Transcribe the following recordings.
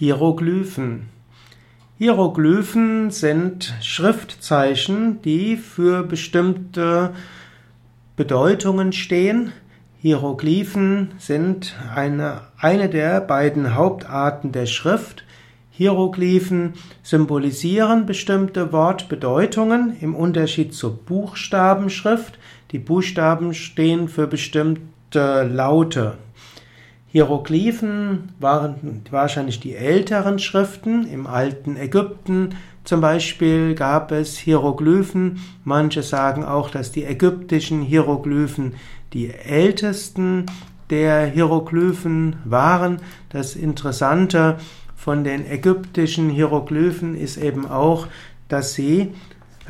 Hieroglyphen. Hieroglyphen sind Schriftzeichen, die für bestimmte Bedeutungen stehen. Hieroglyphen sind eine, eine der beiden Hauptarten der Schrift. Hieroglyphen symbolisieren bestimmte Wortbedeutungen im Unterschied zur Buchstabenschrift. Die Buchstaben stehen für bestimmte Laute. Hieroglyphen waren wahrscheinlich die älteren Schriften. Im alten Ägypten zum Beispiel gab es Hieroglyphen. Manche sagen auch, dass die ägyptischen Hieroglyphen die ältesten der Hieroglyphen waren. Das Interessante von den ägyptischen Hieroglyphen ist eben auch, dass sie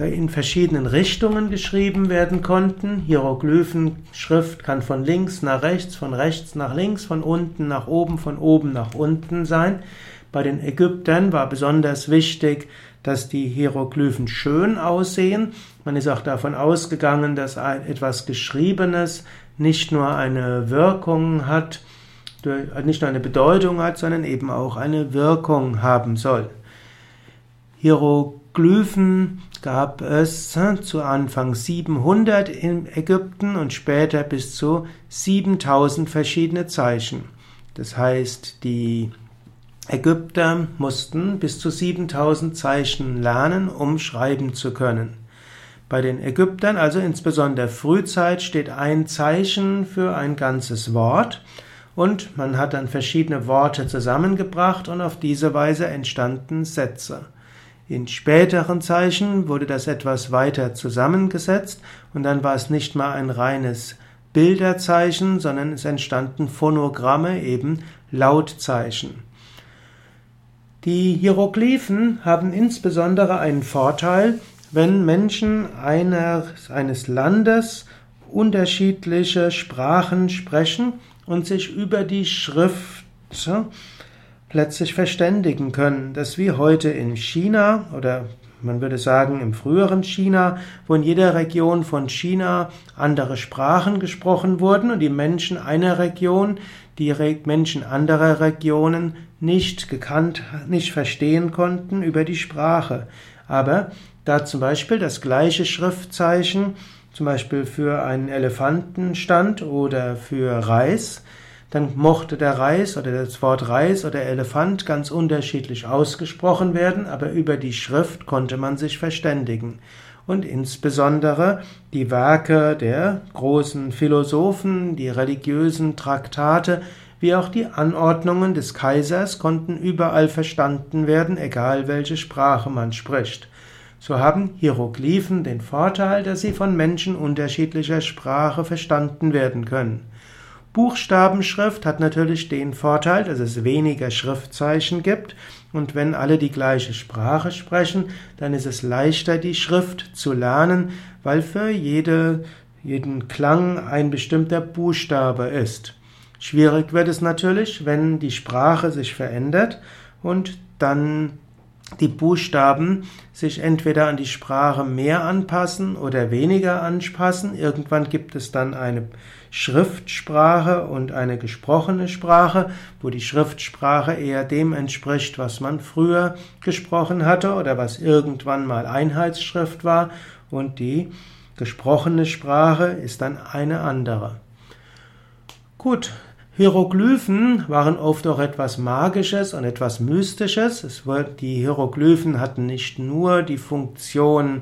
in verschiedenen Richtungen geschrieben werden konnten. Hieroglyphenschrift kann von links nach rechts, von rechts nach links, von unten nach oben, von oben nach unten sein. Bei den Ägyptern war besonders wichtig, dass die Hieroglyphen schön aussehen. Man ist auch davon ausgegangen, dass etwas Geschriebenes nicht nur eine Wirkung hat, nicht nur eine Bedeutung hat, sondern eben auch eine Wirkung haben soll. Hieroglyphen gab es zu Anfang 700 in Ägypten und später bis zu 7000 verschiedene Zeichen. Das heißt, die Ägypter mussten bis zu 7000 Zeichen lernen, um schreiben zu können. Bei den Ägyptern, also insbesondere Frühzeit, steht ein Zeichen für ein ganzes Wort und man hat dann verschiedene Worte zusammengebracht und auf diese Weise entstanden Sätze. In späteren Zeichen wurde das etwas weiter zusammengesetzt und dann war es nicht mal ein reines Bilderzeichen, sondern es entstanden Phonogramme, eben Lautzeichen. Die Hieroglyphen haben insbesondere einen Vorteil, wenn Menschen einer, eines Landes unterschiedliche Sprachen sprechen und sich über die Schrift plötzlich verständigen können. Das wie heute in China oder man würde sagen im früheren China, wo in jeder Region von China andere Sprachen gesprochen wurden und die Menschen einer Region die Menschen anderer Regionen nicht gekannt, nicht verstehen konnten über die Sprache. Aber da zum Beispiel das gleiche Schriftzeichen zum Beispiel für einen Elefanten stand oder für Reis, dann mochte der Reis oder das Wort Reis oder Elefant ganz unterschiedlich ausgesprochen werden, aber über die Schrift konnte man sich verständigen. Und insbesondere die Werke der großen Philosophen, die religiösen Traktate, wie auch die Anordnungen des Kaisers konnten überall verstanden werden, egal welche Sprache man spricht. So haben Hieroglyphen den Vorteil, dass sie von Menschen unterschiedlicher Sprache verstanden werden können. Buchstabenschrift hat natürlich den Vorteil, dass es weniger Schriftzeichen gibt und wenn alle die gleiche Sprache sprechen, dann ist es leichter, die Schrift zu lernen, weil für jede, jeden Klang ein bestimmter Buchstabe ist. Schwierig wird es natürlich, wenn die Sprache sich verändert und dann die Buchstaben sich entweder an die Sprache mehr anpassen oder weniger anpassen. Irgendwann gibt es dann eine Schriftsprache und eine gesprochene Sprache, wo die Schriftsprache eher dem entspricht, was man früher gesprochen hatte oder was irgendwann mal Einheitsschrift war und die gesprochene Sprache ist dann eine andere. Gut, Hieroglyphen waren oft auch etwas Magisches und etwas Mystisches. Die Hieroglyphen hatten nicht nur die Funktion,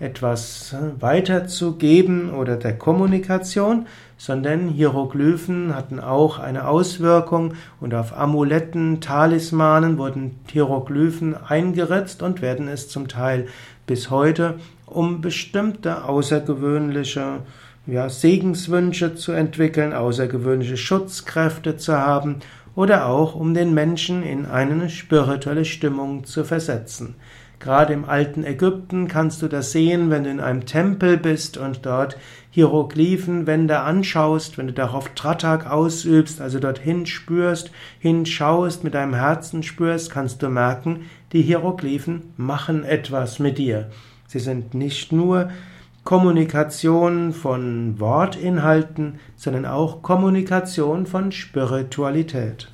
etwas äh, weiterzugeben oder der Kommunikation, sondern Hieroglyphen hatten auch eine Auswirkung und auf Amuletten, Talismanen wurden Hieroglyphen eingeritzt und werden es zum Teil bis heute, um bestimmte außergewöhnliche ja, Segenswünsche zu entwickeln, außergewöhnliche Schutzkräfte zu haben oder auch um den Menschen in eine spirituelle Stimmung zu versetzen. Gerade im alten Ägypten kannst du das sehen, wenn du in einem Tempel bist und dort Hieroglyphenwände anschaust, wenn du darauf Tratak ausübst, also dorthin spürst, hinschaust, mit deinem Herzen spürst, kannst du merken, die Hieroglyphen machen etwas mit dir. Sie sind nicht nur Kommunikation von Wortinhalten, sondern auch Kommunikation von Spiritualität.